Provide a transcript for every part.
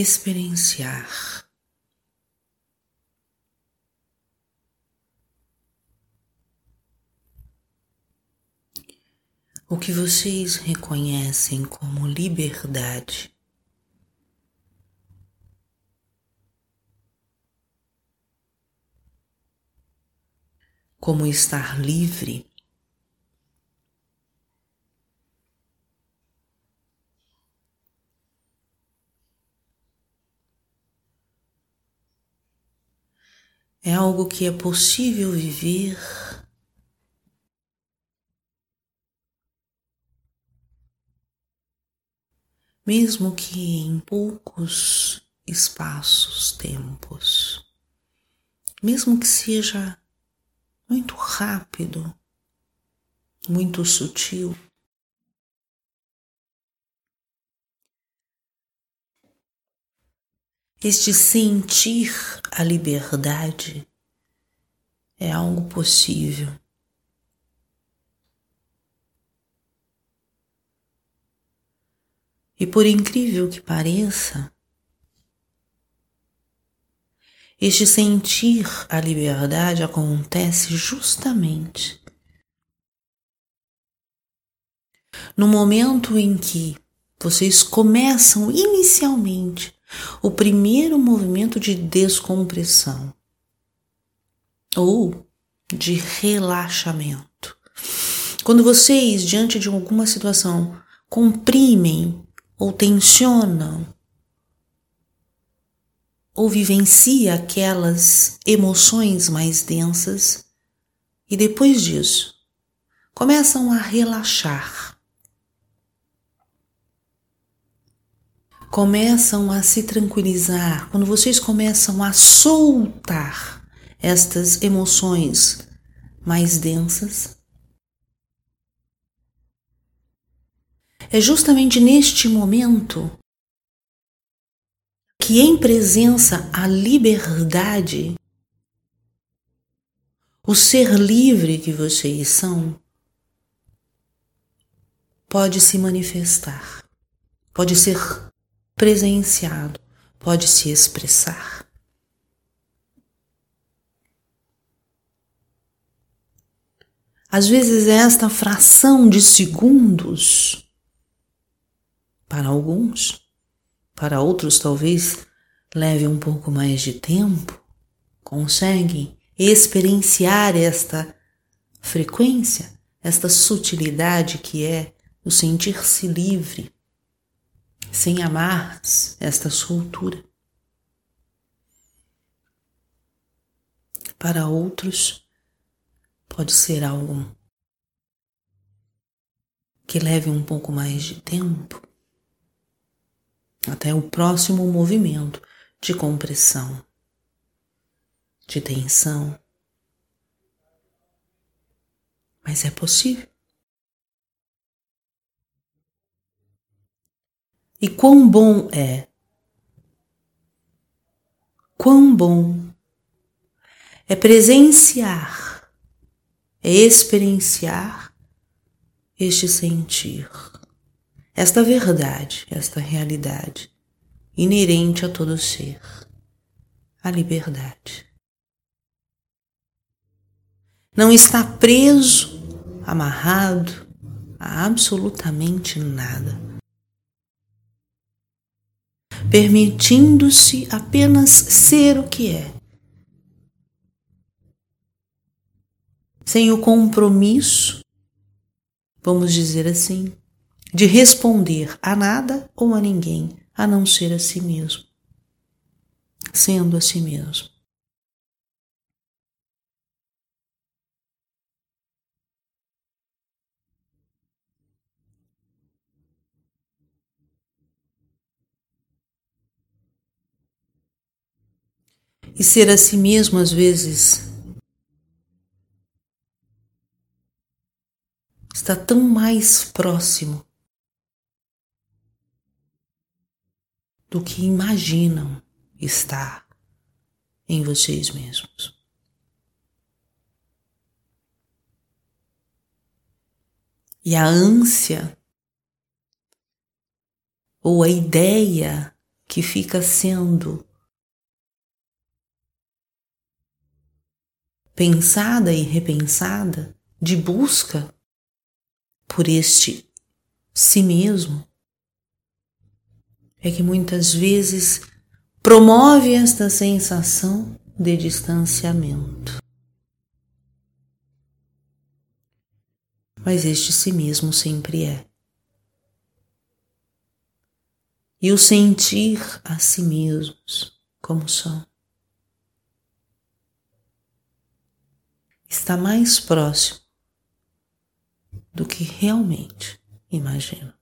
experienciar. O que vocês reconhecem como liberdade. Como estar livre é algo que é possível viver mesmo que em poucos espaços, tempos, mesmo que seja muito rápido, muito sutil. Este sentir a liberdade é algo possível. E por incrível que pareça, este sentir a liberdade acontece justamente no momento em que vocês começam inicialmente o primeiro movimento de descompressão ou de relaxamento. Quando vocês, diante de alguma situação, comprimem ou tensionam ou vivencia aquelas emoções mais densas e depois disso começam a relaxar começam a se tranquilizar, quando vocês começam a soltar estas emoções mais densas, é justamente neste momento que, em presença à liberdade, o ser livre que vocês são, pode se manifestar, pode ser presenciado, pode se expressar. Às vezes, esta fração de segundos, para alguns, para outros talvez leve um pouco mais de tempo, conseguem experienciar esta frequência, esta sutilidade que é o sentir-se livre sem amarras, esta soltura. Para outros, pode ser algo que leve um pouco mais de tempo até o próximo movimento de compressão, de tensão. Mas é possível. E quão bom é! Quão bom é presenciar, é experienciar este sentir, esta verdade, esta realidade inerente a todo ser, a liberdade. Não está preso, amarrado a absolutamente nada permitindo-se apenas ser o que é, sem o compromisso, vamos dizer assim, de responder a nada ou a ninguém, a não ser a si mesmo, sendo a si mesmo. E ser a si mesmo, às vezes, está tão mais próximo do que imaginam estar em vocês mesmos. E a ânsia ou a ideia que fica sendo pensada e repensada de busca por este si mesmo, é que muitas vezes promove esta sensação de distanciamento. Mas este si mesmo sempre é. E o sentir a si mesmos como são está mais próximo do que realmente imagino.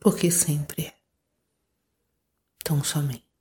Porque sempre é. Tão somente.